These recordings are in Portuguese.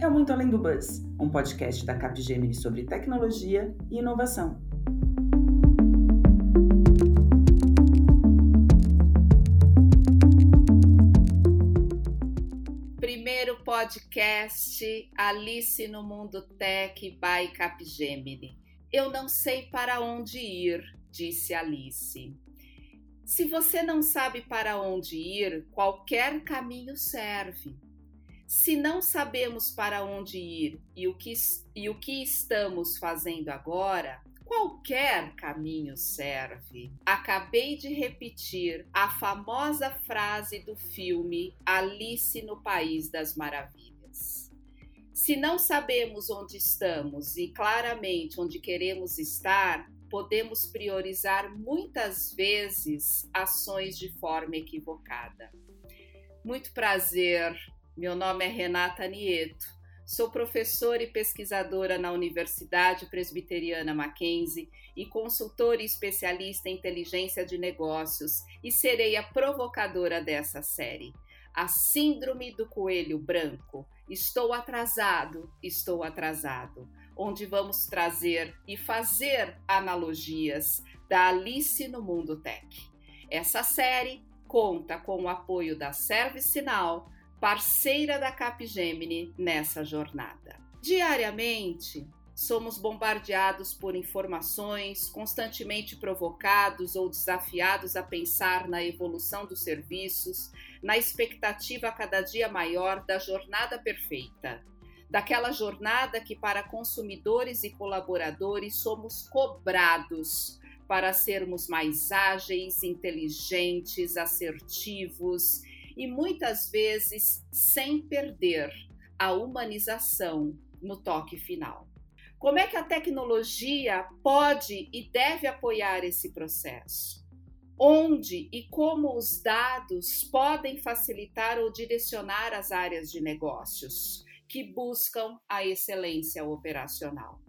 é o Muito Além do Buzz, um podcast da Capgemini sobre tecnologia e inovação. Primeiro podcast Alice no Mundo Tech by Capgemini. Eu não sei para onde ir, disse Alice. Se você não sabe para onde ir, qualquer caminho serve. Se não sabemos para onde ir e o que, e o que estamos fazendo agora, qualquer caminho serve. Acabei de repetir a famosa frase do filme Alice no País das Maravilhas. Se não sabemos onde estamos e claramente onde queremos estar, podemos priorizar muitas vezes ações de forma equivocada. Muito prazer, meu nome é Renata Nieto. Sou professora e pesquisadora na Universidade Presbiteriana Mackenzie e consultora e especialista em inteligência de negócios, e serei a provocadora dessa série. A Síndrome do Coelho Branco. Estou atrasado, estou atrasado onde vamos trazer e fazer analogias da Alice no Mundo Tech. Essa série conta com o apoio da ServiceNow, parceira da Capgemini nessa jornada. Diariamente, somos bombardeados por informações, constantemente provocados ou desafiados a pensar na evolução dos serviços, na expectativa cada dia maior da jornada perfeita daquela jornada que, para consumidores e colaboradores, somos cobrados para sermos mais ágeis, inteligentes, assertivos e muitas vezes sem perder a humanização no toque final. Como é que a tecnologia pode e deve apoiar esse processo? Onde e como os dados podem facilitar ou direcionar as áreas de negócios? que buscam a excelência operacional.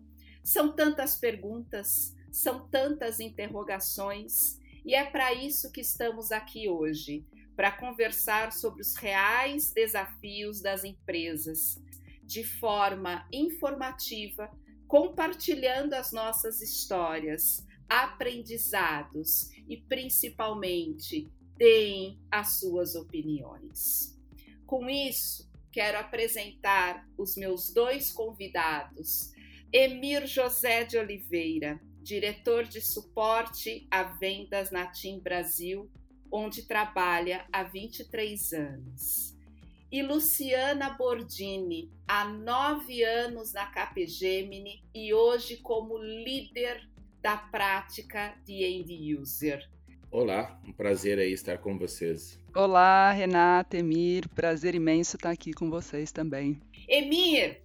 São tantas perguntas, são tantas interrogações, e é para isso que estamos aqui hoje para conversar sobre os reais desafios das empresas, de forma informativa, compartilhando as nossas histórias, aprendizados e, principalmente, deem as suas opiniões. Com isso, quero apresentar os meus dois convidados. Emir José de Oliveira, diretor de suporte a vendas na TIM Brasil, onde trabalha há 23 anos. E Luciana Bordini, há nove anos na Capgemini e hoje como líder da prática de end user. Olá, um prazer aí estar com vocês. Olá, Renata, Emir, prazer imenso estar aqui com vocês também. Emir,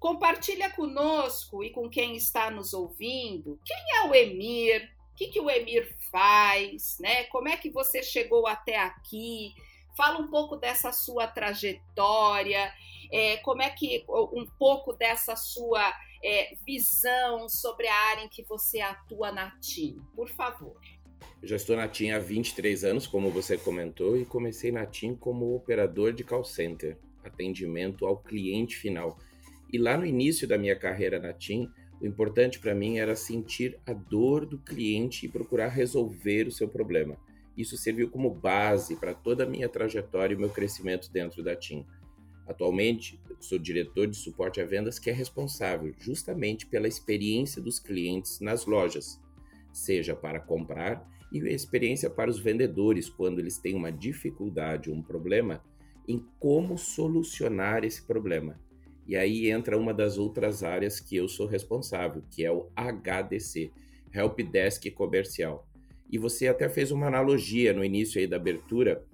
compartilha conosco e com quem está nos ouvindo, quem é o Emir? O que, que o Emir faz, né? Como é que você chegou até aqui? Fala um pouco dessa sua trajetória, é, como é que um pouco dessa sua é, visão sobre a área em que você atua na TIM, por favor. Eu já estou na TIM há 23 anos, como você comentou, e comecei na TIM como operador de call center, atendimento ao cliente final. E lá no início da minha carreira na TIM, o importante para mim era sentir a dor do cliente e procurar resolver o seu problema. Isso serviu como base para toda a minha trajetória e meu crescimento dentro da TIM. Atualmente, sou diretor de suporte a vendas que é responsável justamente pela experiência dos clientes nas lojas, seja para comprar e a experiência para os vendedores quando eles têm uma dificuldade, um problema, em como solucionar esse problema. E aí entra uma das outras áreas que eu sou responsável, que é o HDC, Help Desk Comercial. E você até fez uma analogia no início aí da abertura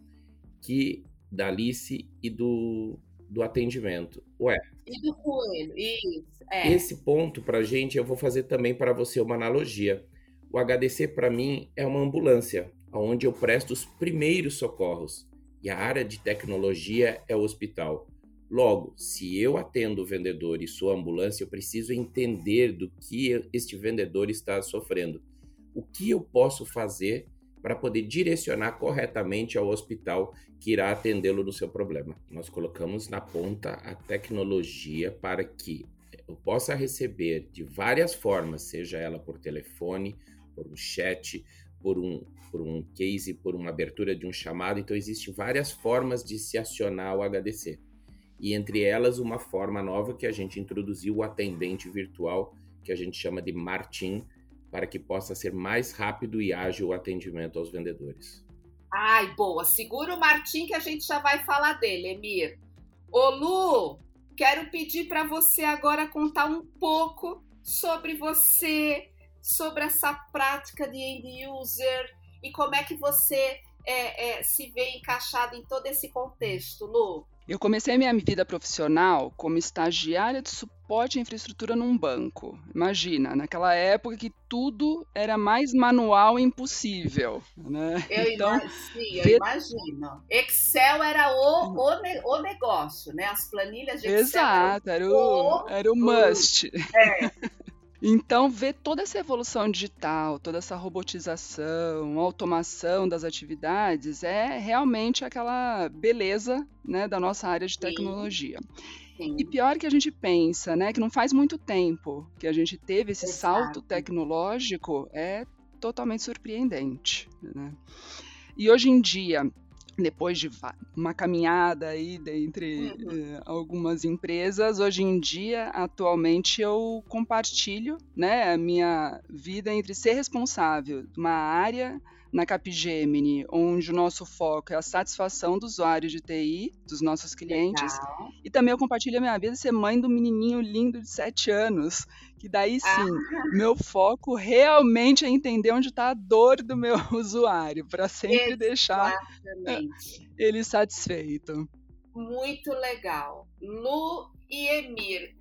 que da Alice e do, do atendimento. Ué. E do coelho, isso. É. Esse ponto para gente eu vou fazer também para você uma analogia. O HDC para mim é uma ambulância, onde eu presto os primeiros socorros, e a área de tecnologia é o hospital. Logo, se eu atendo o vendedor e sou ambulância, eu preciso entender do que este vendedor está sofrendo. O que eu posso fazer para poder direcionar corretamente ao hospital que irá atendê-lo no seu problema. Nós colocamos na ponta a tecnologia para que eu possa receber de várias formas, seja ela por telefone, por um chat, por um, por um case, por uma abertura de um chamado. Então, existem várias formas de se acionar o HDC. E entre elas, uma forma nova que a gente introduziu, o atendente virtual, que a gente chama de Martin, para que possa ser mais rápido e ágil o atendimento aos vendedores. Ai, boa. Segura o Martim que a gente já vai falar dele, Emir. Ô Lu, quero pedir para você agora contar um pouco sobre você, sobre essa prática de end user e como é que você é, é, se vê encaixado em todo esse contexto, Lu. Eu comecei minha vida profissional como estagiária de suporte à infraestrutura num banco. Imagina, naquela época que tudo era mais manual e impossível. Né? Eu, então, imagino, eu imagino. Excel era o, o, o negócio, né? As planilhas de Excel. Exato, era o, era o must. É. Então, ver toda essa evolução digital, toda essa robotização, automação das atividades é realmente aquela beleza né, da nossa área de tecnologia. Sim. E pior que a gente pensa, né, que não faz muito tempo que a gente teve esse Exato. salto tecnológico, é totalmente surpreendente. Né? E hoje em dia, depois de uma caminhada aí entre uhum. uh, algumas empresas, hoje em dia, atualmente, eu compartilho né, a minha vida entre ser responsável de uma área na Capgemini, onde o nosso foco é a satisfação do usuário de TI, dos nossos clientes. Legal. E também eu compartilho a minha vida ser mãe do menininho lindo de 7 anos, que daí sim, ah. meu foco realmente é entender onde está a dor do meu usuário, para sempre Exatamente. deixar ele satisfeito. Muito legal. Lu e Emir,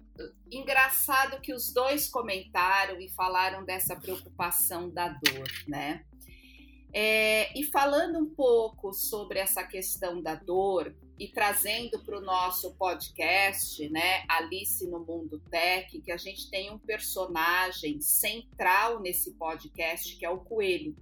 engraçado que os dois comentaram e falaram dessa preocupação da dor, né? É, e falando um pouco sobre essa questão da dor e trazendo para o nosso podcast, né, Alice no Mundo Tech, que a gente tem um personagem central nesse podcast que é o Coelho.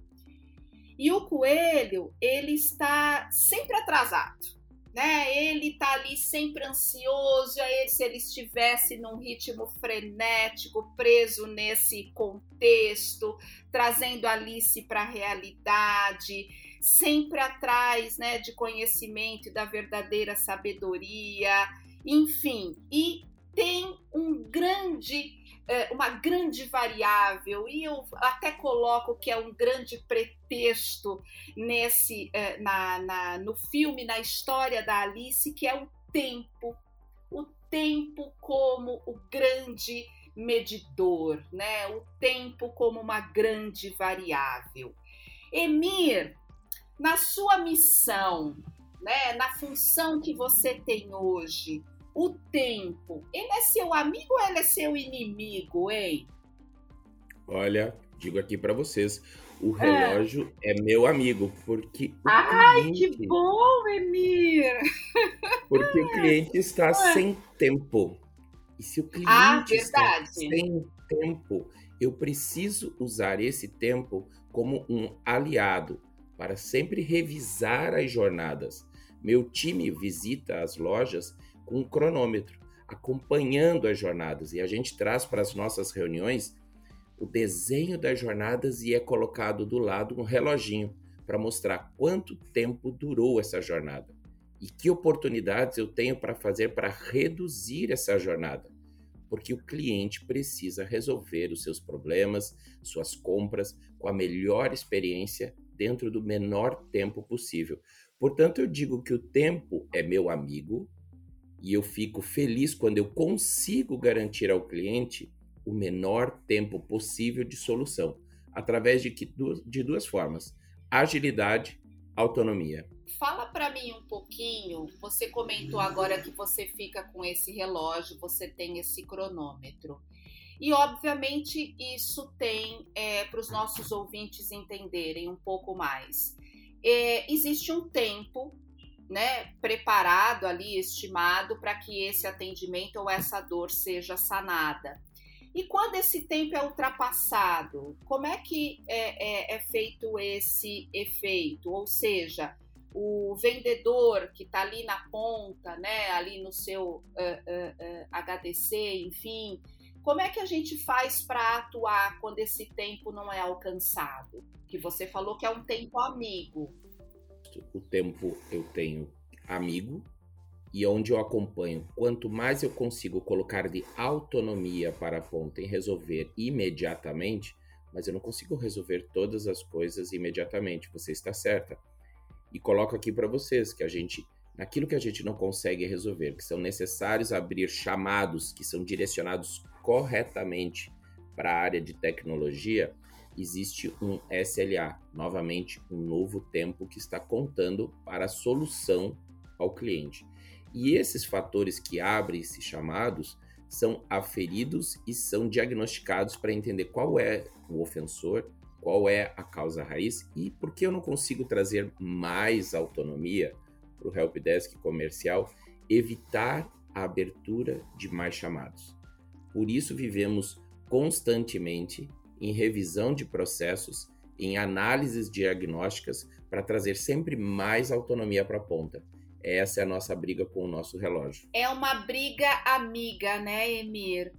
E o Coelho, ele está sempre atrasado né? Ele tá ali sempre ansioso, aí se ele estivesse num ritmo frenético, preso nesse contexto, trazendo Alice para a realidade, sempre atrás, né, de conhecimento e da verdadeira sabedoria, enfim, e tem um grande é, uma grande variável, e eu até coloco que é um grande pretexto nesse é, na, na, no filme, na história da Alice, que é o tempo. O tempo como o grande medidor, né? o tempo como uma grande variável. Emir, na sua missão, né, na função que você tem hoje, o tempo, ele é seu amigo ou ele é seu inimigo, hein? Olha, digo aqui para vocês, o relógio é. é, meu amigo, porque. Ai, cliente, que bom, Emir! Porque o cliente está é. sem tempo. E se o cliente ah, está sem tempo, eu preciso usar esse tempo como um aliado para sempre revisar as jornadas. Meu time visita as lojas com um cronômetro, acompanhando as jornadas. E a gente traz para as nossas reuniões o desenho das jornadas e é colocado do lado um reloginho para mostrar quanto tempo durou essa jornada e que oportunidades eu tenho para fazer para reduzir essa jornada. Porque o cliente precisa resolver os seus problemas, suas compras com a melhor experiência dentro do menor tempo possível. Portanto, eu digo que o tempo é meu amigo, e eu fico feliz quando eu consigo garantir ao cliente o menor tempo possível de solução, através de, que, de duas formas: agilidade, autonomia. Fala para mim um pouquinho. Você comentou agora que você fica com esse relógio, você tem esse cronômetro. E, obviamente, isso tem é, para os nossos ouvintes entenderem um pouco mais. É, existe um tempo né, preparado ali, estimado para que esse atendimento ou essa dor seja sanada. E quando esse tempo é ultrapassado, como é que é, é, é feito esse efeito? Ou seja, o vendedor que está ali na ponta, né, ali no seu uh, uh, uh, HDC, enfim, como é que a gente faz para atuar quando esse tempo não é alcançado? Que você falou que é um tempo amigo. O tempo eu tenho amigo e onde eu acompanho, quanto mais eu consigo colocar de autonomia para a ponta em resolver imediatamente, mas eu não consigo resolver todas as coisas imediatamente. Você está certa. E coloco aqui para vocês que a gente naquilo que a gente não consegue resolver, que são necessários abrir chamados que são direcionados corretamente para a área de tecnologia, existe um SLA, novamente um novo tempo que está contando para a solução ao cliente. E esses fatores que abrem esses chamados são aferidos e são diagnosticados para entender qual é o ofensor, qual é a causa raiz e por que eu não consigo trazer mais autonomia para o helpdesk comercial evitar a abertura de mais chamados. Por isso vivemos constantemente em revisão de processos, em análises diagnósticas para trazer sempre mais autonomia para a ponta. Essa é a nossa briga com o nosso relógio. É uma briga amiga, né, Emir?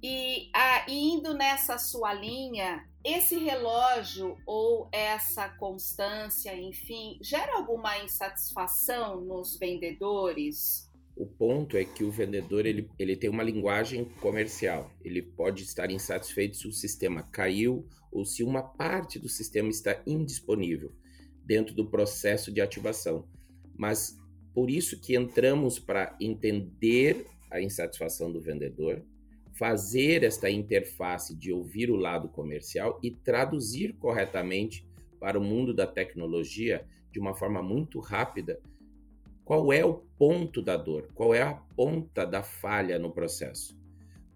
E ah, indo nessa sua linha, esse relógio ou essa constância, enfim, gera alguma insatisfação nos vendedores? O ponto é que o vendedor ele, ele tem uma linguagem comercial. Ele pode estar insatisfeito se o sistema caiu ou se uma parte do sistema está indisponível dentro do processo de ativação. Mas por isso que entramos para entender a insatisfação do vendedor, fazer esta interface de ouvir o lado comercial e traduzir corretamente para o mundo da tecnologia de uma forma muito rápida qual é o ponto da dor, qual é a ponta da falha no processo.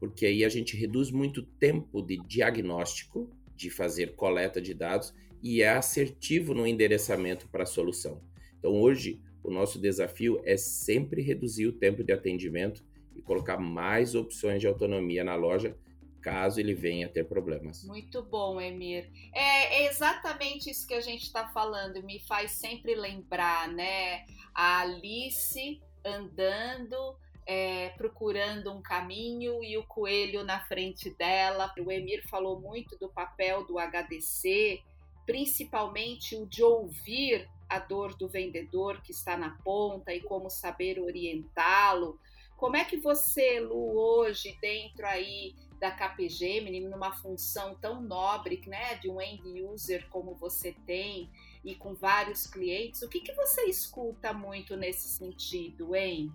Porque aí a gente reduz muito tempo de diagnóstico, de fazer coleta de dados e é assertivo no endereçamento para a solução. Então hoje o nosso desafio é sempre reduzir o tempo de atendimento e colocar mais opções de autonomia na loja caso ele venha a ter problemas. Muito bom, Emir. É, é exatamente isso que a gente está falando, me faz sempre lembrar, né? A Alice andando, é, procurando um caminho e o coelho na frente dela. O Emir falou muito do papel do HDC, principalmente o de ouvir a dor do vendedor que está na ponta e como saber orientá-lo. Como é que você, Lu, hoje, dentro aí da Capgemini, numa função tão nobre, né, de um end user como você tem e com vários clientes, o que, que você escuta muito nesse sentido, hein?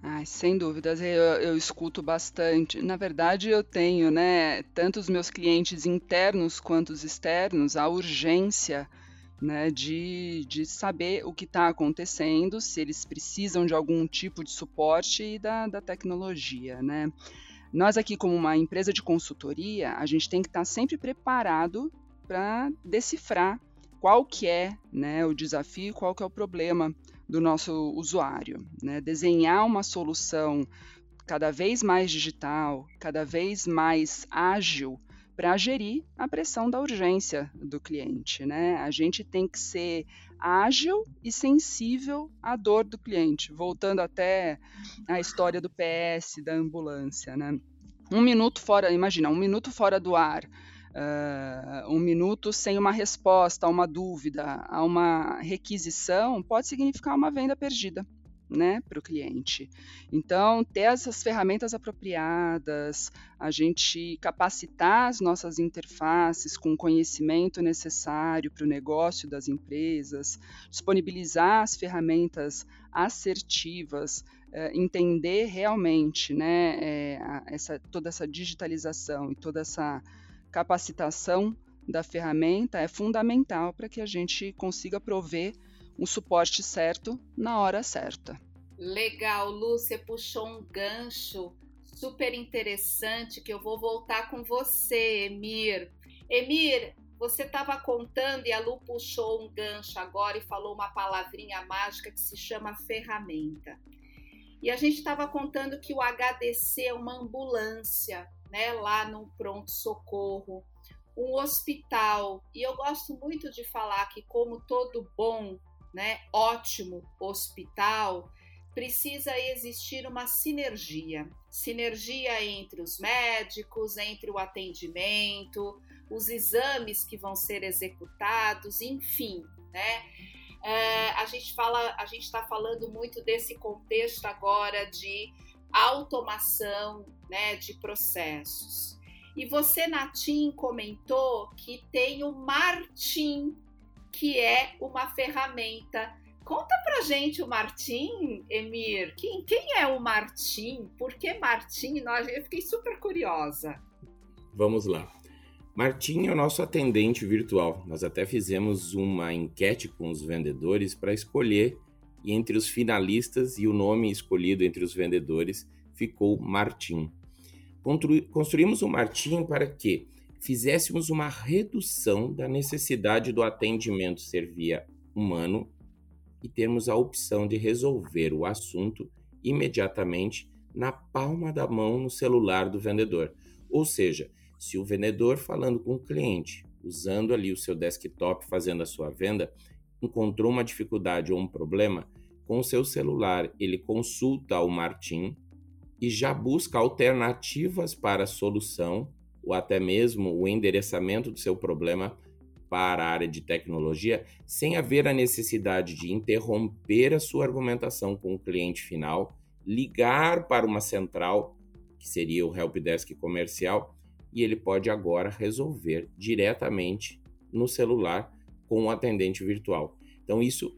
Ai, sem dúvidas, eu, eu, escuto bastante. Na verdade, eu tenho, né, tanto os meus clientes internos quanto os externos, a urgência né, de, de saber o que está acontecendo, se eles precisam de algum tipo de suporte e da, da tecnologia, né. Nós aqui, como uma empresa de consultoria, a gente tem que estar sempre preparado para decifrar qual que é né, o desafio, qual que é o problema do nosso usuário. Né? Desenhar uma solução cada vez mais digital, cada vez mais ágil para gerir a pressão da urgência do cliente. Né? A gente tem que ser ágil e sensível à dor do cliente, voltando até à história do PS, da ambulância. Né? Um minuto fora, imagina, um minuto fora do ar, uh, um minuto sem uma resposta a uma dúvida, a uma requisição, pode significar uma venda perdida né, para o cliente. Então, ter essas ferramentas apropriadas, a gente capacitar as nossas interfaces com o conhecimento necessário para o negócio das empresas, disponibilizar as ferramentas assertivas, é, entender realmente né, é, essa, toda essa digitalização e toda essa capacitação da ferramenta é fundamental para que a gente consiga prover um suporte certo na hora certa. Legal, Lu, você puxou um gancho super interessante que eu vou voltar com você, Emir. Emir, você estava contando e a Lu puxou um gancho agora e falou uma palavrinha mágica que se chama ferramenta. E a gente estava contando que o HDC é uma ambulância né, lá no pronto-socorro, um hospital. E eu gosto muito de falar que, como todo bom, né, ótimo hospital, precisa existir uma sinergia sinergia entre os médicos, entre o atendimento, os exames que vão ser executados, enfim, né? É, a gente fala, a gente está falando muito desse contexto agora de automação, né, de processos. E você, Natim, comentou que tem o Martim, que é uma ferramenta. Conta pra gente o Martim, Emir. Quem, quem é o Martim? Por que Martim? Eu fiquei super curiosa. Vamos lá. Martim é o nosso atendente virtual. Nós até fizemos uma enquete com os vendedores para escolher e entre os finalistas e o nome escolhido entre os vendedores ficou Martim. Construímos o Martim para que fizéssemos uma redução da necessidade do atendimento ser via humano e termos a opção de resolver o assunto imediatamente na palma da mão no celular do vendedor. Ou seja, se o vendedor falando com o cliente, usando ali o seu desktop fazendo a sua venda, encontrou uma dificuldade ou um problema, com o seu celular ele consulta o Martin e já busca alternativas para a solução ou até mesmo o endereçamento do seu problema para a área de tecnologia, sem haver a necessidade de interromper a sua argumentação com o cliente final, ligar para uma central, que seria o helpdesk comercial, e ele pode agora resolver diretamente no celular com o atendente virtual. Então, isso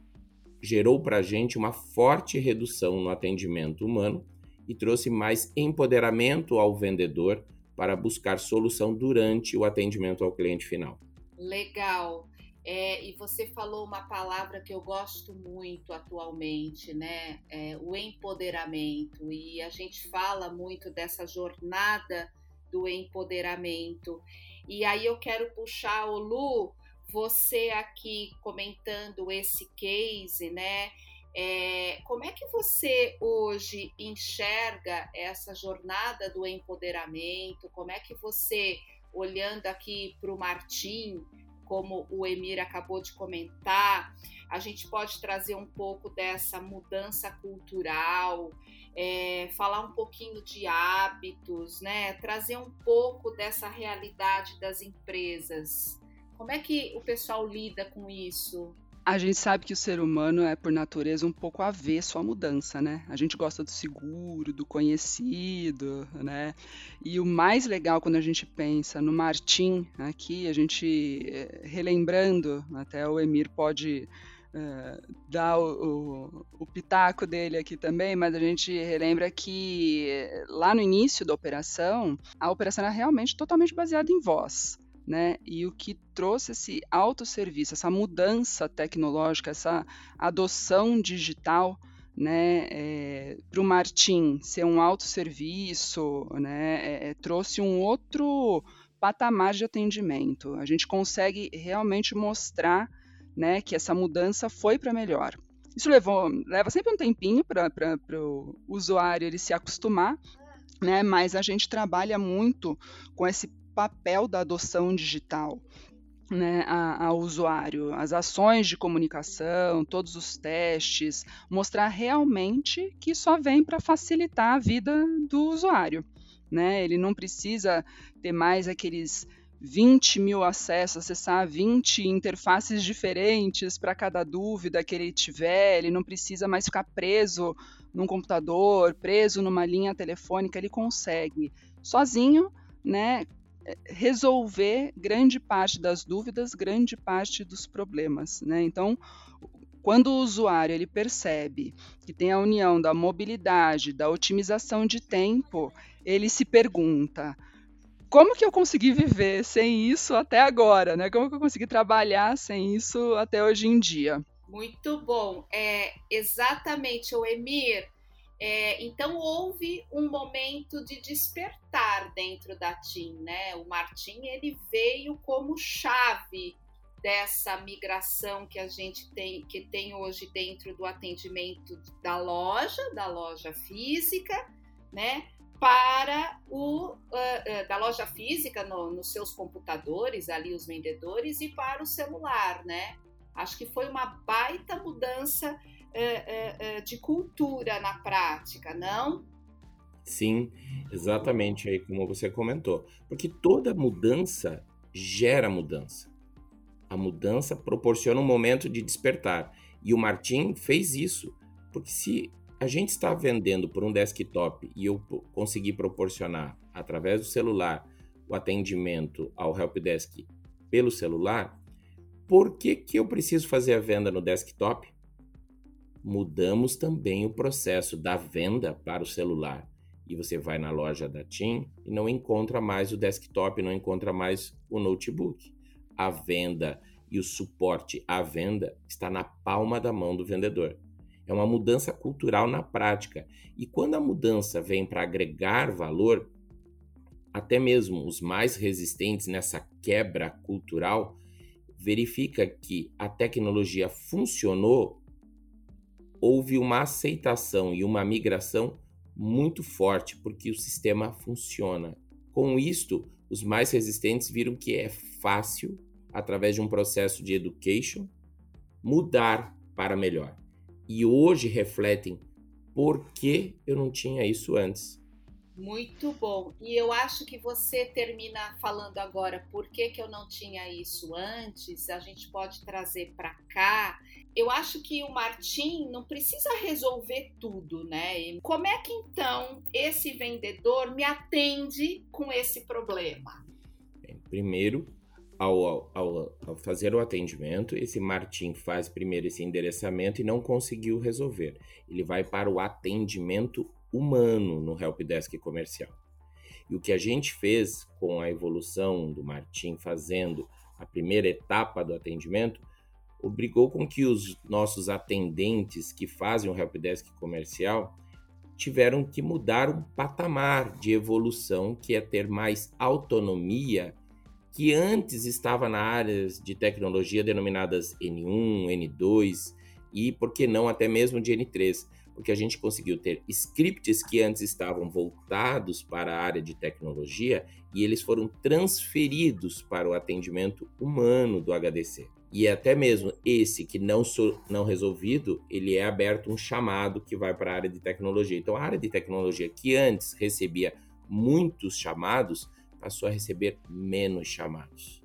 gerou para a gente uma forte redução no atendimento humano e trouxe mais empoderamento ao vendedor para buscar solução durante o atendimento ao cliente final. Legal. É, e você falou uma palavra que eu gosto muito atualmente, né? É, o empoderamento. E a gente fala muito dessa jornada do empoderamento. E aí eu quero puxar o Lu, você aqui comentando esse case, né? É, como é que você hoje enxerga essa jornada do empoderamento? Como é que você, olhando aqui para o Martim, como o Emir acabou de comentar, a gente pode trazer um pouco dessa mudança cultural, é, falar um pouquinho de hábitos, né? Trazer um pouco dessa realidade das empresas. Como é que o pessoal lida com isso? A gente sabe que o ser humano é, por natureza, um pouco avesso à mudança, né? A gente gosta do seguro, do conhecido, né? E o mais legal quando a gente pensa no Martim aqui, a gente eh, relembrando, até o Emir pode uh, dar o, o, o, pitaco dele aqui também, mas a gente relembra que lá no início da operação, a operação era realmente totalmente baseada em voz né? E o que trouxe esse autosserviço, essa mudança tecnológica, essa adoção digital, né, é, para o Martim ser um autosserviço, né, é, trouxe um outro patamar de atendimento. A gente consegue realmente mostrar, né, que essa mudança foi para melhor. Isso levou, leva sempre um tempinho para o usuário ele se acostumar, né, mas a gente trabalha muito com esse papel da adoção digital né, ao usuário, as ações de comunicação, todos os testes, mostrar realmente que só vem para facilitar a vida do usuário. Né? Ele não precisa ter mais aqueles 20 mil acessos, acessar 20 interfaces diferentes para cada dúvida que ele tiver, ele não precisa mais ficar preso num computador, preso numa linha telefônica, ele consegue sozinho, né, resolver grande parte das dúvidas, grande parte dos problemas. Né? Então, quando o usuário ele percebe que tem a união da mobilidade, da otimização de tempo, ele se pergunta: como que eu consegui viver sem isso até agora? Né? Como que eu consegui trabalhar sem isso até hoje em dia? Muito bom. É exatamente, o Emir. É, então houve um momento de despertar dentro da TIM, né? O Martim ele veio como chave dessa migração que a gente tem que tem hoje dentro do atendimento da loja, da loja física, né? para o uh, uh, da loja física no, nos seus computadores ali os vendedores e para o celular, né? Acho que foi uma baita mudança uh, de cultura na prática, não? Sim, exatamente aí como você comentou, porque toda mudança gera mudança. A mudança proporciona um momento de despertar e o Martin fez isso, porque se a gente está vendendo por um desktop e eu conseguir proporcionar através do celular o atendimento ao helpdesk pelo celular, por que, que eu preciso fazer a venda no desktop? Mudamos também o processo da venda para o celular. E você vai na loja da TIM e não encontra mais o desktop, não encontra mais o notebook. A venda e o suporte à venda está na palma da mão do vendedor. É uma mudança cultural na prática. E quando a mudança vem para agregar valor, até mesmo os mais resistentes nessa quebra cultural verifica que a tecnologia funcionou, houve uma aceitação e uma migração muito forte porque o sistema funciona. Com isto, os mais resistentes viram que é fácil, através de um processo de education, mudar para melhor e hoje refletem por que eu não tinha isso antes. Muito bom. E eu acho que você termina falando agora por que, que eu não tinha isso antes, a gente pode trazer para cá. Eu acho que o Martim não precisa resolver tudo, né? Como é que então esse vendedor me atende com esse problema? Bem, primeiro, ao, ao, ao, fazer o atendimento, esse Martim faz primeiro esse endereçamento e não conseguiu resolver. Ele vai para o atendimento humano no helpdesk comercial. E o que a gente fez com a evolução do Martim fazendo a primeira etapa do atendimento, obrigou com que os nossos atendentes que fazem o helpdesk comercial tiveram que mudar um patamar de evolução, que é ter mais autonomia que antes estava na áreas de tecnologia denominadas N1, N2 e, por que não, até mesmo de N3, porque a gente conseguiu ter scripts que antes estavam voltados para a área de tecnologia e eles foram transferidos para o atendimento humano do HDC. E até mesmo esse que não, não resolvido, ele é aberto um chamado que vai para a área de tecnologia. Então, a área de tecnologia que antes recebia muitos chamados, passou a receber menos chamados.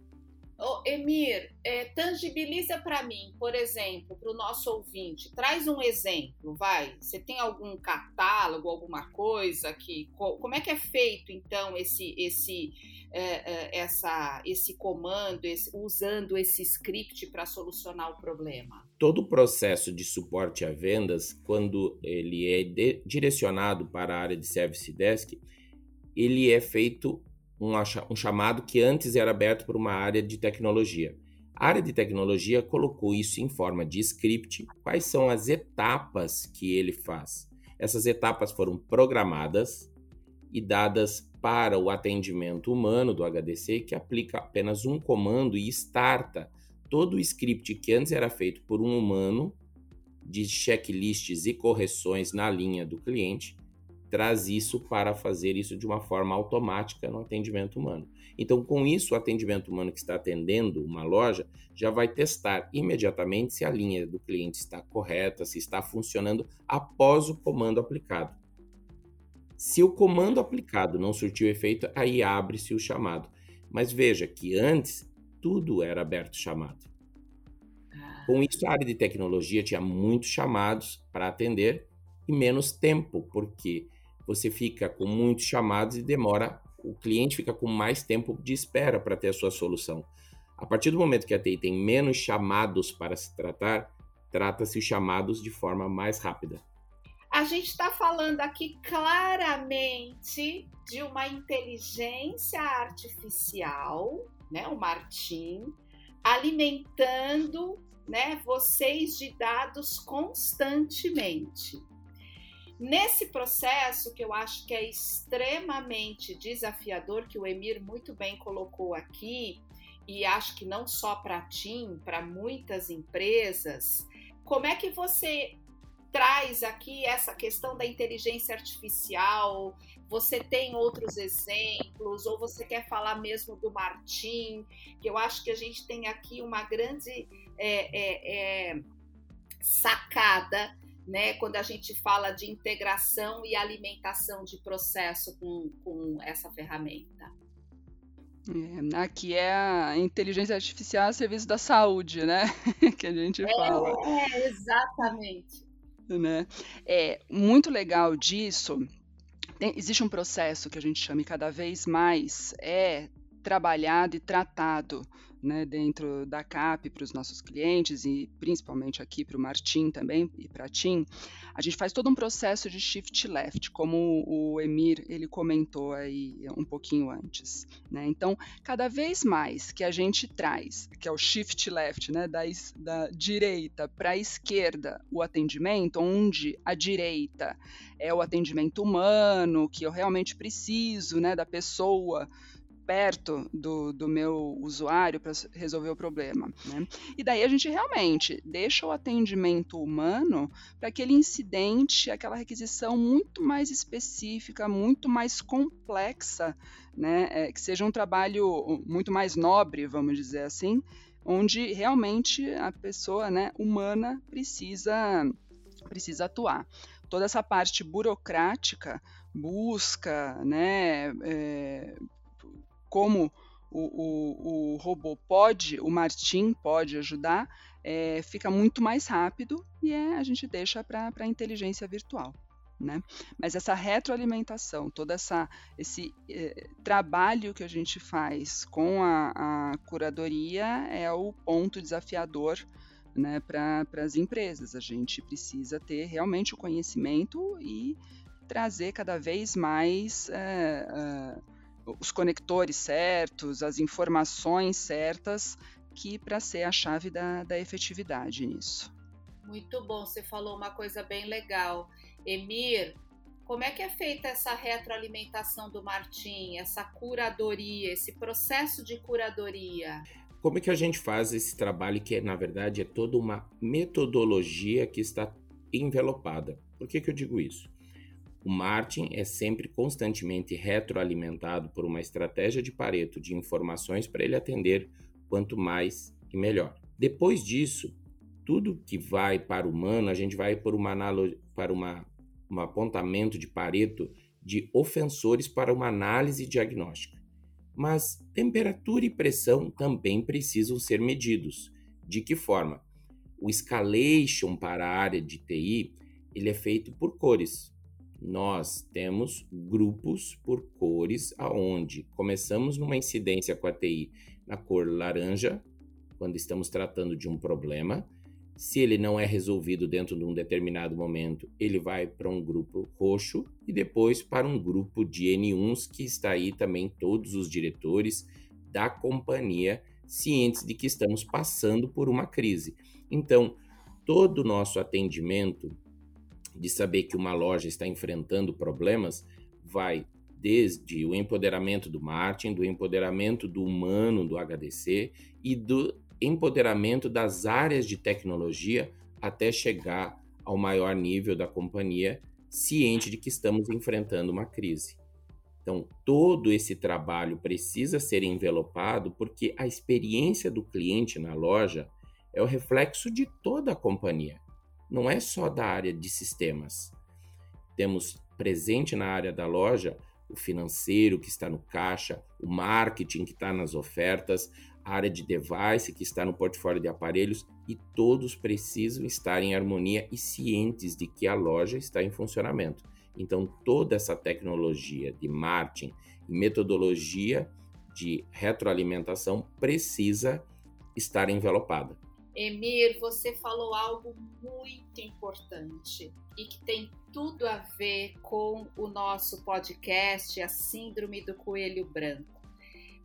Oh, Emir, é, tangibiliza para mim, por exemplo, para o nosso ouvinte, traz um exemplo, vai. Você tem algum catálogo, alguma coisa que, como é que é feito então esse esse é, é, essa esse comando, esse, usando esse script para solucionar o problema? Todo o processo de suporte a vendas, quando ele é de, direcionado para a área de service desk, ele é feito um chamado que antes era aberto por uma área de tecnologia. A área de tecnologia colocou isso em forma de script, quais são as etapas que ele faz. Essas etapas foram programadas e dadas para o atendimento humano do HDC, que aplica apenas um comando e starta todo o script que antes era feito por um humano, de checklists e correções na linha do cliente, traz isso para fazer isso de uma forma automática no atendimento humano. Então, com isso, o atendimento humano que está atendendo uma loja já vai testar imediatamente se a linha do cliente está correta, se está funcionando após o comando aplicado. Se o comando aplicado não surtiu efeito, aí abre-se o chamado. Mas veja que antes tudo era aberto chamado. Com isso, a área de tecnologia tinha muitos chamados para atender e menos tempo, porque você fica com muitos chamados e demora, o cliente fica com mais tempo de espera para ter a sua solução. A partir do momento que a TI tem menos chamados para se tratar, trata-se os chamados de forma mais rápida. A gente está falando aqui claramente de uma inteligência artificial, né, o Martim, alimentando né, vocês de dados constantemente. Nesse processo, que eu acho que é extremamente desafiador, que o Emir muito bem colocou aqui, e acho que não só para a TIM, para muitas empresas, como é que você traz aqui essa questão da inteligência artificial. Você tem outros exemplos, ou você quer falar mesmo do Martim, eu acho que a gente tem aqui uma grande é, é, é, sacada né, quando a gente fala de integração e alimentação de processo com, com essa ferramenta. É, aqui é a inteligência artificial a serviço da saúde, né? que a gente fala. É, exatamente. Né? É muito legal disso. Tem, existe um processo que a gente chama cada vez mais é trabalhado e tratado né, dentro da CAP para os nossos clientes e principalmente aqui para o Martim também e para a TIM, a gente faz todo um processo de shift left, como o Emir ele comentou aí um pouquinho antes. Né? Então, cada vez mais que a gente traz, que é o shift left, né, da, da direita para a esquerda, o atendimento, onde a direita é o atendimento humano, que eu realmente preciso né, da pessoa perto do, do meu usuário para resolver o problema. Né? E daí a gente realmente deixa o atendimento humano para aquele incidente, aquela requisição muito mais específica, muito mais complexa, né? É, que seja um trabalho muito mais nobre, vamos dizer assim, onde realmente a pessoa né, humana precisa, precisa atuar. Toda essa parte burocrática, busca, né, é, como o, o, o robô pode, o Martin pode ajudar, é, fica muito mais rápido e é, a gente deixa para a inteligência virtual. Né? Mas essa retroalimentação, todo essa, esse eh, trabalho que a gente faz com a, a curadoria é o ponto desafiador né, para as empresas. A gente precisa ter realmente o conhecimento e trazer cada vez mais eh, os conectores certos, as informações certas, que para ser a chave da, da efetividade nisso. Muito bom, você falou uma coisa bem legal. Emir, como é que é feita essa retroalimentação do Martim, essa curadoria, esse processo de curadoria? Como é que a gente faz esse trabalho que, na verdade, é toda uma metodologia que está envelopada? Por que, que eu digo isso? O Martin é sempre constantemente retroalimentado por uma estratégia de Pareto de informações para ele atender quanto mais e melhor. Depois disso, tudo que vai para o humano, a gente vai por uma para uma, um apontamento de Pareto de ofensores para uma análise diagnóstica. Mas temperatura e pressão também precisam ser medidos. De que forma? O escalation para a área de TI ele é feito por cores nós temos grupos por cores aonde começamos numa incidência com a TI na cor laranja, quando estamos tratando de um problema. Se ele não é resolvido dentro de um determinado momento, ele vai para um grupo roxo e depois para um grupo de N1s que está aí também todos os diretores da companhia cientes de que estamos passando por uma crise. Então, todo o nosso atendimento de saber que uma loja está enfrentando problemas vai desde o empoderamento do marketing, do empoderamento do humano do HDC e do empoderamento das áreas de tecnologia até chegar ao maior nível da companhia, ciente de que estamos enfrentando uma crise. Então, todo esse trabalho precisa ser envelopado porque a experiência do cliente na loja é o reflexo de toda a companhia não é só da área de sistemas. Temos presente na área da loja o financeiro que está no caixa, o marketing que está nas ofertas, a área de device que está no portfólio de aparelhos e todos precisam estar em harmonia e cientes de que a loja está em funcionamento. Então, toda essa tecnologia de marketing e metodologia de retroalimentação precisa estar envelopada. Emir, você falou algo muito importante e que tem tudo a ver com o nosso podcast, a Síndrome do Coelho Branco.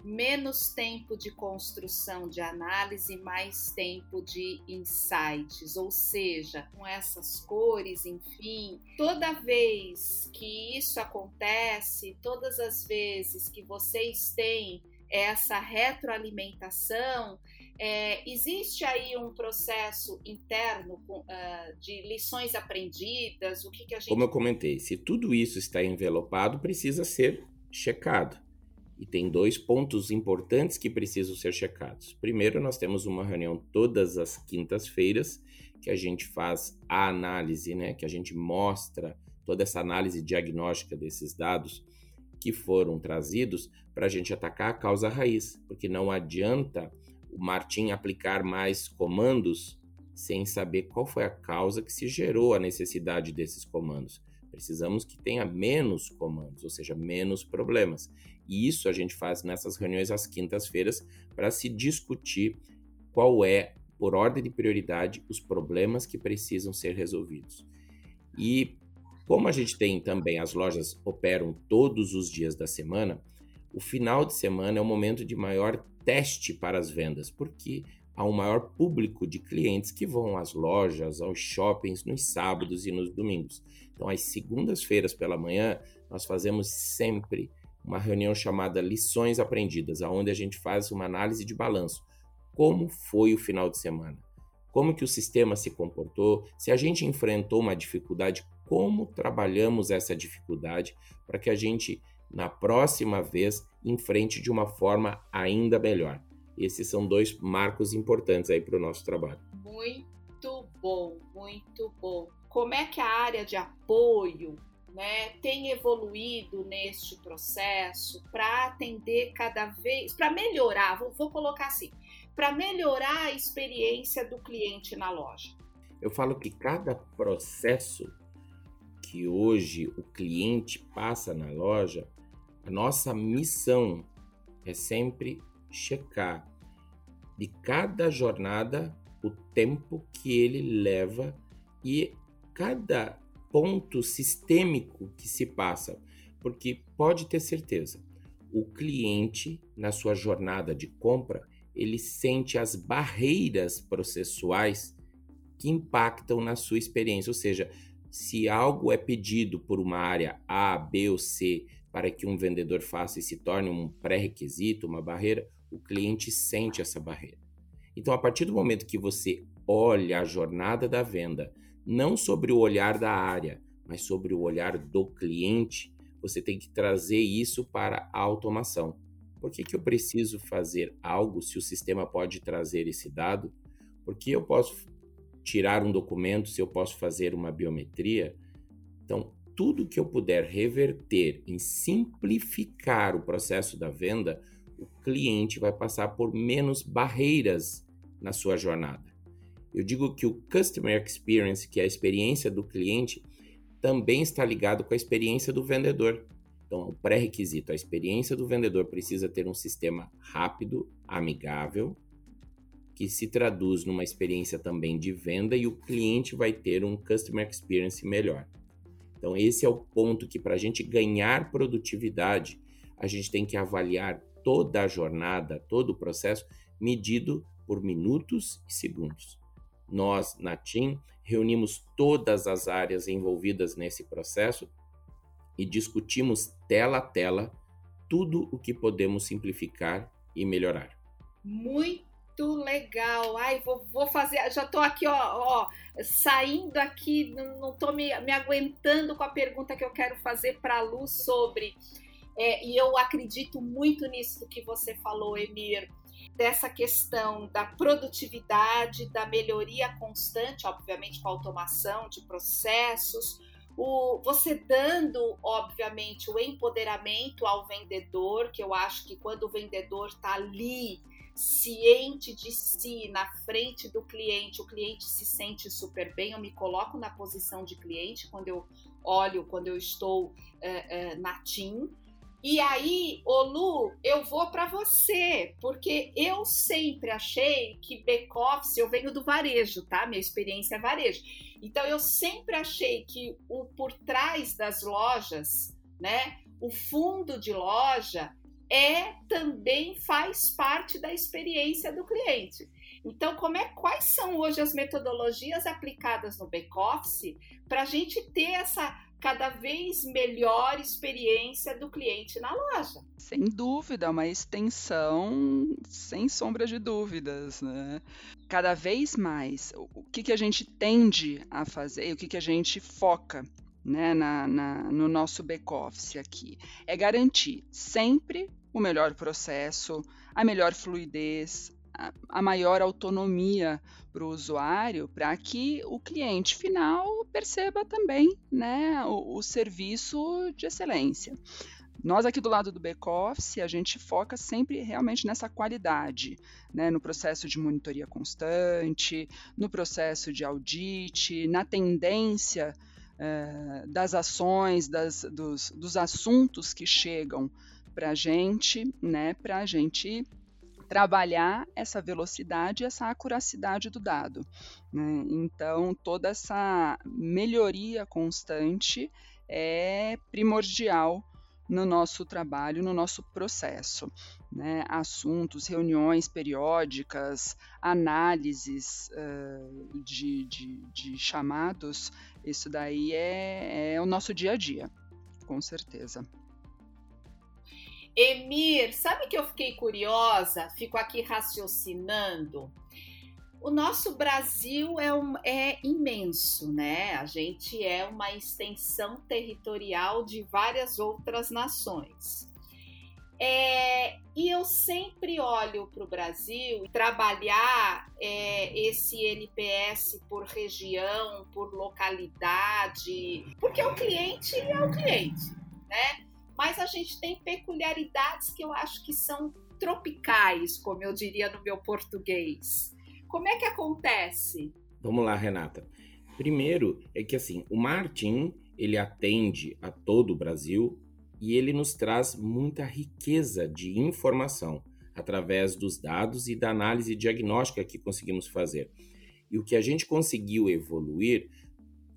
Menos tempo de construção de análise, mais tempo de insights, ou seja, com essas cores, enfim, toda vez que isso acontece, todas as vezes que vocês têm essa retroalimentação, é, existe aí um processo interno uh, de lições aprendidas? O que, que a gente. Como eu comentei, se tudo isso está envelopado, precisa ser checado. E tem dois pontos importantes que precisam ser checados. Primeiro, nós temos uma reunião todas as quintas-feiras que a gente faz a análise, né, que a gente mostra toda essa análise diagnóstica desses dados que foram trazidos para a gente atacar a causa raiz, porque não adianta o Martin aplicar mais comandos sem saber qual foi a causa que se gerou a necessidade desses comandos. Precisamos que tenha menos comandos, ou seja, menos problemas. E isso a gente faz nessas reuniões às quintas-feiras para se discutir qual é, por ordem de prioridade, os problemas que precisam ser resolvidos. E como a gente tem também as lojas operam todos os dias da semana, o final de semana é o momento de maior teste para as vendas, porque há um maior público de clientes que vão às lojas, aos shoppings nos sábados e nos domingos. Então, às segundas-feiras pela manhã, nós fazemos sempre uma reunião chamada Lições Aprendidas, onde a gente faz uma análise de balanço. Como foi o final de semana? Como que o sistema se comportou? Se a gente enfrentou uma dificuldade, como trabalhamos essa dificuldade para que a gente na próxima vez enfrente de uma forma ainda melhor. Esses são dois marcos importantes aí para o nosso trabalho. Muito bom, muito bom. Como é que a área de apoio né, tem evoluído neste processo para atender cada vez, para melhorar, vou, vou colocar assim, para melhorar a experiência do cliente na loja? Eu falo que cada processo que hoje o cliente passa na loja, a nossa missão é sempre checar de cada jornada o tempo que ele leva e cada ponto sistêmico que se passa, porque pode ter certeza, o cliente na sua jornada de compra, ele sente as barreiras processuais que impactam na sua experiência, ou seja, se algo é pedido por uma área A, B ou C para que um vendedor faça e se torne um pré-requisito, uma barreira, o cliente sente essa barreira. Então, a partir do momento que você olha a jornada da venda, não sobre o olhar da área, mas sobre o olhar do cliente, você tem que trazer isso para a automação. Por que, que eu preciso fazer algo se o sistema pode trazer esse dado? Por que eu posso tirar um documento se eu posso fazer uma biometria? Então, tudo que eu puder reverter em simplificar o processo da venda, o cliente vai passar por menos barreiras na sua jornada. Eu digo que o customer experience, que é a experiência do cliente, também está ligado com a experiência do vendedor. Então, o pré-requisito, a experiência do vendedor precisa ter um sistema rápido, amigável, que se traduz numa experiência também de venda e o cliente vai ter um customer experience melhor. Então, esse é o ponto que, para a gente ganhar produtividade, a gente tem que avaliar toda a jornada, todo o processo, medido por minutos e segundos. Nós, na TIM, reunimos todas as áreas envolvidas nesse processo e discutimos tela a tela tudo o que podemos simplificar e melhorar. Muito muito legal. Ai, vou, vou fazer. Já estou aqui, ó, ó, saindo aqui, não estou me, me aguentando com a pergunta que eu quero fazer para a Lu sobre. É, e eu acredito muito nisso que você falou, Emir, dessa questão da produtividade, da melhoria constante, obviamente com a automação de processos, o, você dando, obviamente, o empoderamento ao vendedor, que eu acho que quando o vendedor está ali ciente de si, na frente do cliente, o cliente se sente super bem. Eu me coloco na posição de cliente quando eu olho, quando eu estou é, é, na TIM. E aí, Olu, eu vou para você, porque eu sempre achei que back-office, eu venho do varejo, tá? Minha experiência é varejo. Então, eu sempre achei que o por trás das lojas, né, o fundo de loja, é também faz parte da experiência do cliente. Então, como é, quais são hoje as metodologias aplicadas no back-office para a gente ter essa cada vez melhor experiência do cliente na loja. Sem dúvida, uma extensão sem sombra de dúvidas, né? Cada vez mais, o que, que a gente tende a fazer, o que, que a gente foca né, na, na, no nosso back-office aqui, é garantir sempre o melhor processo, a melhor fluidez, a maior autonomia para o usuário, para que o cliente final perceba também né, o, o serviço de excelência. Nós aqui do lado do back-office, a gente foca sempre realmente nessa qualidade, né, no processo de monitoria constante, no processo de audit, na tendência eh, das ações, das, dos, dos assuntos que chegam para a gente, né, para a gente trabalhar essa velocidade e essa acuracidade do dado. Né? Então, toda essa melhoria constante é primordial no nosso trabalho, no nosso processo. Né? Assuntos, reuniões periódicas, análises uh, de, de, de, chamados, isso daí é, é o nosso dia a dia, com certeza. Emir, sabe que eu fiquei curiosa? Fico aqui raciocinando. O nosso Brasil é, um, é, imenso, né? A gente é uma extensão territorial de várias outras nações. É, e eu sempre olho para o Brasil trabalhar é, esse NPS por região, por localidade, porque o cliente é o cliente, né? Mas a gente tem peculiaridades que eu acho que são tropicais, como eu diria no meu português. Como é que acontece? Vamos lá, Renata. Primeiro é que assim, o Martin, ele atende a todo o Brasil e ele nos traz muita riqueza de informação através dos dados e da análise diagnóstica que conseguimos fazer. E o que a gente conseguiu evoluir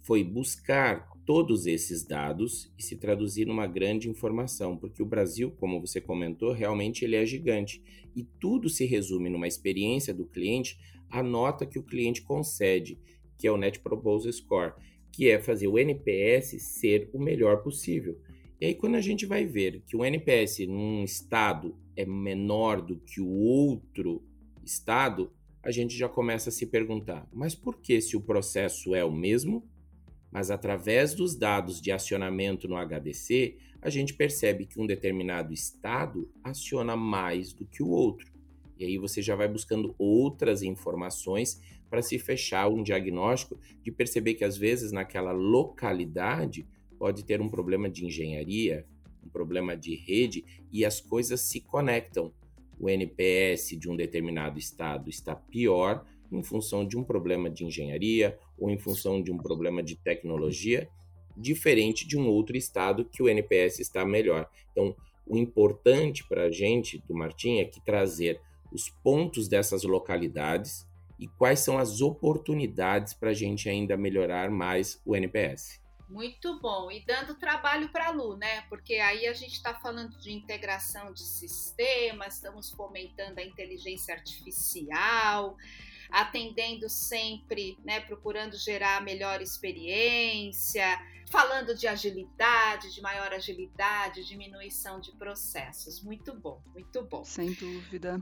foi buscar todos esses dados e se traduzir numa grande informação, porque o Brasil, como você comentou, realmente ele é gigante e tudo se resume numa experiência do cliente, a nota que o cliente concede, que é o Net Proposal Score, que é fazer o NPS ser o melhor possível. E aí quando a gente vai ver que o NPS num estado é menor do que o outro estado, a gente já começa a se perguntar: mas por que se o processo é o mesmo? Mas através dos dados de acionamento no HDC, a gente percebe que um determinado estado aciona mais do que o outro. E aí você já vai buscando outras informações para se fechar um diagnóstico de perceber que às vezes naquela localidade pode ter um problema de engenharia, um problema de rede e as coisas se conectam. O NPS de um determinado estado está pior em função de um problema de engenharia ou em função de um problema de tecnologia, diferente de um outro estado que o NPS está melhor. Então, o importante para a gente do Martim é que trazer os pontos dessas localidades e quais são as oportunidades para a gente ainda melhorar mais o NPS. Muito bom. E dando trabalho para a Lu, né? Porque aí a gente está falando de integração de sistemas, estamos fomentando a inteligência artificial, atendendo sempre, né, procurando gerar a melhor experiência, falando de agilidade, de maior agilidade, diminuição de processos. Muito bom, muito bom. Sem dúvida.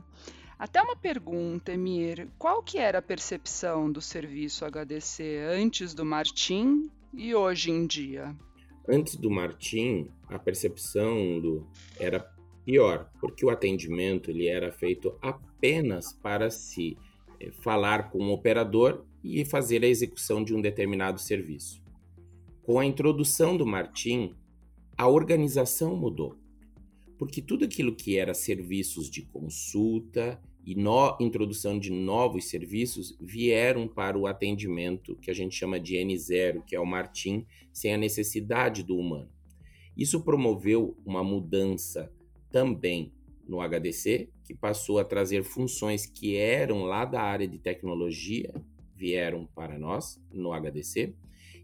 Até uma pergunta, Emir. Qual que era a percepção do serviço HDC antes do Martim e hoje em dia? Antes do Martim, a percepção do era pior, porque o atendimento ele era feito apenas para si falar com o operador e fazer a execução de um determinado serviço. Com a introdução do Martin, a organização mudou, porque tudo aquilo que era serviços de consulta e no, introdução de novos serviços vieram para o atendimento que a gente chama de N0, que é o Martin, sem a necessidade do humano. Isso promoveu uma mudança também no HDC, que passou a trazer funções que eram lá da área de tecnologia, vieram para nós no HDC,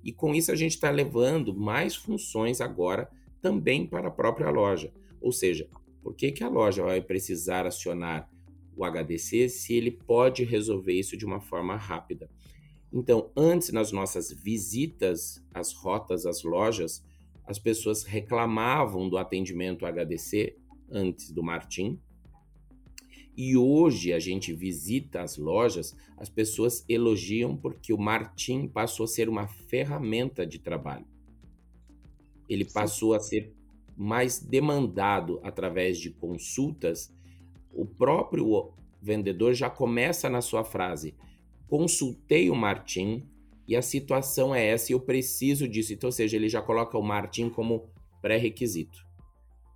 e com isso a gente está levando mais funções agora também para a própria loja. Ou seja, por que, que a loja vai precisar acionar o HDC se ele pode resolver isso de uma forma rápida? Então, antes nas nossas visitas às rotas, às lojas, as pessoas reclamavam do atendimento HDC antes do Martim. E hoje a gente visita as lojas, as pessoas elogiam porque o Martim passou a ser uma ferramenta de trabalho. Ele Sim. passou a ser mais demandado através de consultas. O próprio vendedor já começa na sua frase: consultei o Martim, e a situação é essa e eu preciso disso. Então, ou seja, ele já coloca o Martin como pré-requisito.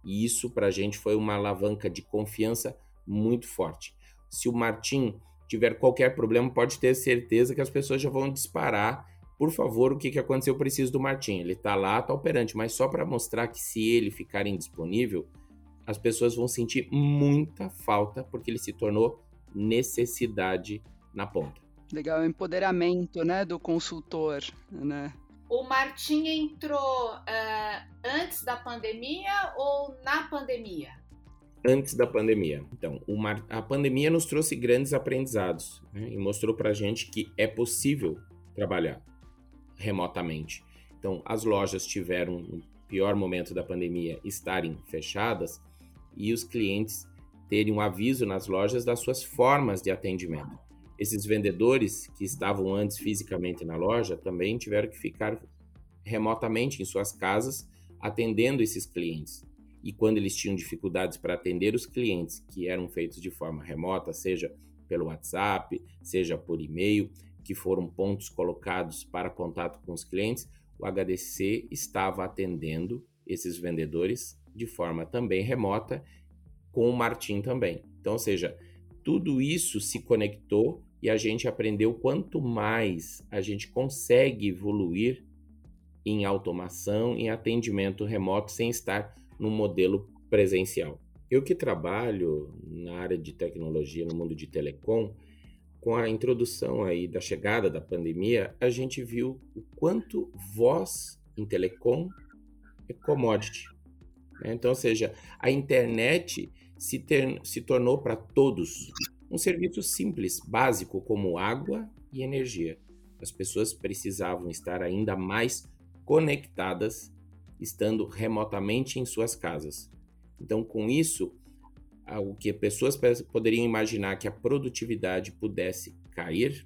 E isso para a gente foi uma alavanca de confiança muito forte. Se o Martin tiver qualquer problema, pode ter certeza que as pessoas já vão disparar. Por favor, o que, que aconteceu? Eu preciso do Martin. Ele está lá, está operante, mas só para mostrar que se ele ficar indisponível, as pessoas vão sentir muita falta porque ele se tornou necessidade na ponta. Legal, o empoderamento, né, do consultor, né? O Martim entrou uh, antes da pandemia ou na pandemia? Antes da pandemia. Então, Mar... a pandemia nos trouxe grandes aprendizados né, e mostrou para gente que é possível trabalhar remotamente. Então, as lojas tiveram, no pior momento da pandemia, estarem fechadas e os clientes terem um aviso nas lojas das suas formas de atendimento. Esses vendedores que estavam antes fisicamente na loja também tiveram que ficar remotamente em suas casas atendendo esses clientes. E quando eles tinham dificuldades para atender os clientes que eram feitos de forma remota, seja pelo WhatsApp, seja por e-mail, que foram pontos colocados para contato com os clientes, o HDC estava atendendo esses vendedores de forma também remota, com o Martim também. Então, ou seja, tudo isso se conectou e a gente aprendeu quanto mais a gente consegue evoluir em automação, em atendimento remoto, sem estar no modelo presencial. Eu que trabalho na área de tecnologia, no mundo de telecom, com a introdução aí da chegada da pandemia, a gente viu o quanto voz em telecom é commodity. Né? Então, ou seja, a internet se, ter, se tornou para todos um serviço simples, básico, como água e energia. As pessoas precisavam estar ainda mais conectadas, estando remotamente em suas casas. Então, com isso, o que pessoas poderiam imaginar que a produtividade pudesse cair,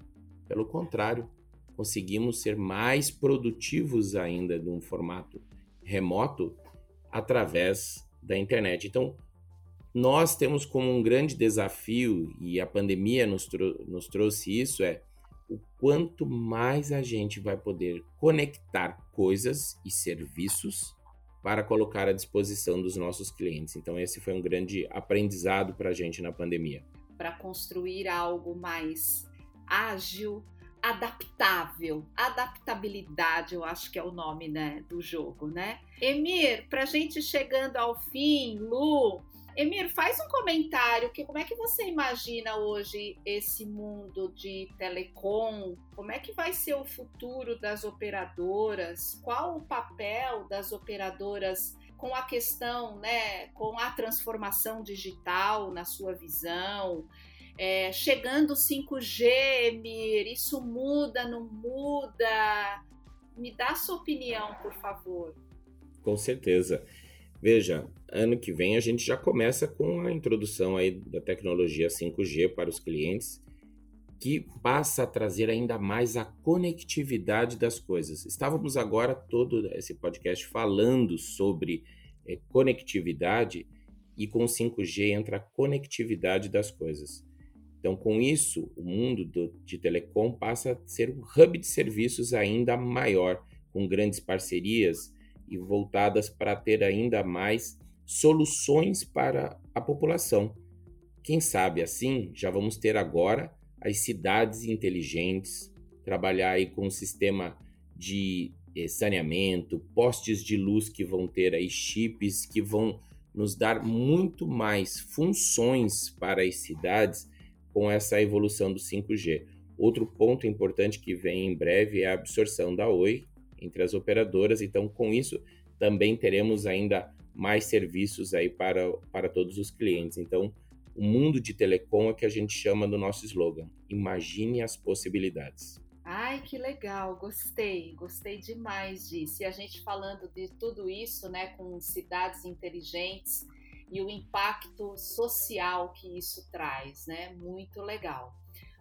pelo contrário, conseguimos ser mais produtivos ainda num formato remoto através da internet. Então, nós temos como um grande desafio, e a pandemia nos, nos trouxe isso, é o quanto mais a gente vai poder conectar coisas e serviços para colocar à disposição dos nossos clientes. Então, esse foi um grande aprendizado para a gente na pandemia. Para construir algo mais ágil, adaptável. Adaptabilidade, eu acho que é o nome né, do jogo, né? Emir, para a gente chegando ao fim, Lu, Emir, faz um comentário que como é que você imagina hoje esse mundo de telecom? Como é que vai ser o futuro das operadoras? Qual o papel das operadoras com a questão, né, com a transformação digital na sua visão? É, chegando 5G, Emir, isso muda, não muda? Me dá sua opinião, por favor. Com certeza. Veja, ano que vem a gente já começa com a introdução aí da tecnologia 5G para os clientes, que passa a trazer ainda mais a conectividade das coisas. Estávamos agora todo esse podcast falando sobre é, conectividade e com 5G entra a conectividade das coisas. Então, com isso, o mundo do, de telecom passa a ser um hub de serviços ainda maior, com grandes parcerias e voltadas para ter ainda mais soluções para a população. Quem sabe assim, já vamos ter agora as cidades inteligentes, trabalhar aí com um sistema de eh, saneamento, postes de luz que vão ter aí chips que vão nos dar muito mais funções para as cidades com essa evolução do 5G. Outro ponto importante que vem em breve é a absorção da Oi, entre as operadoras. Então, com isso, também teremos ainda mais serviços aí para, para todos os clientes. Então, o mundo de telecom é que a gente chama no nosso slogan: imagine as possibilidades. Ai, que legal, gostei, gostei demais disso. E a gente falando de tudo isso, né, com cidades inteligentes e o impacto social que isso traz, né? Muito legal.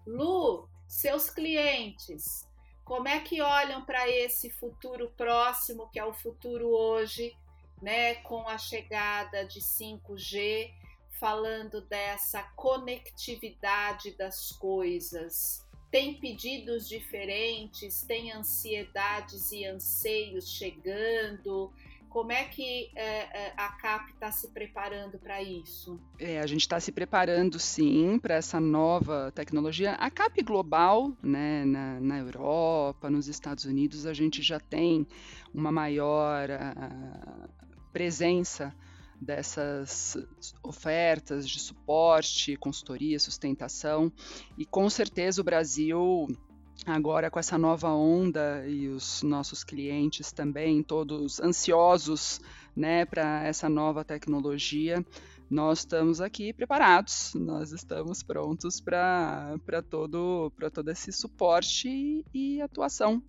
Lu, seus clientes, como é que olham para esse futuro próximo, que é o futuro hoje, né, com a chegada de 5G, falando dessa conectividade das coisas? Tem pedidos diferentes, tem ansiedades e anseios chegando, como é que é, é a CAP está se preparando para isso? É, a gente está se preparando sim para essa nova tecnologia. A CAP global, né, na, na, Europa, nos Estados Unidos, a gente já tem uma maior uh, presença dessas ofertas de suporte, consultoria, sustentação, e com certeza o Brasil agora com essa nova onda e os nossos clientes também todos ansiosos, né, para essa nova tecnologia, nós estamos aqui preparados, nós estamos prontos para todo para todo esse suporte e, e atuação,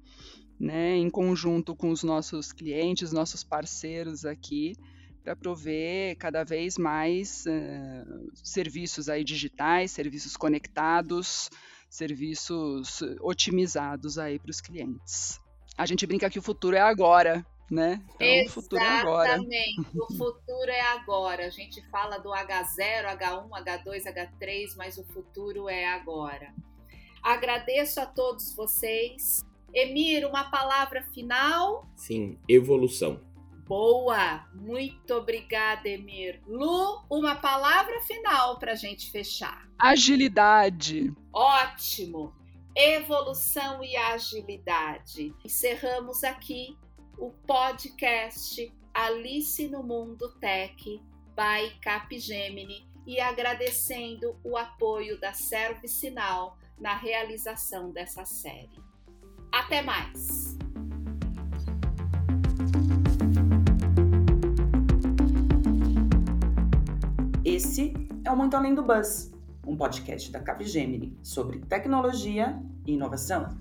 né, em conjunto com os nossos clientes, nossos parceiros aqui para prover cada vez mais uh, serviços aí digitais, serviços conectados, serviços otimizados aí para os clientes. A gente brinca que o futuro é agora, né? Então, o futuro é agora. Exatamente, o futuro é agora. A gente fala do H0, H1, H2, H3, mas o futuro é agora. Agradeço a todos vocês. Emir, uma palavra final? Sim, evolução. Boa! Muito obrigada, Emir. Lu, uma palavra final para a gente fechar. Agilidade. Ótimo! Evolução e agilidade. Encerramos aqui o podcast Alice no Mundo Tech by Capgemini e agradecendo o apoio da Service Sinal na realização dessa série. Até mais! Esse é o Muito Além do Buzz, um podcast da Capgemini sobre tecnologia e inovação.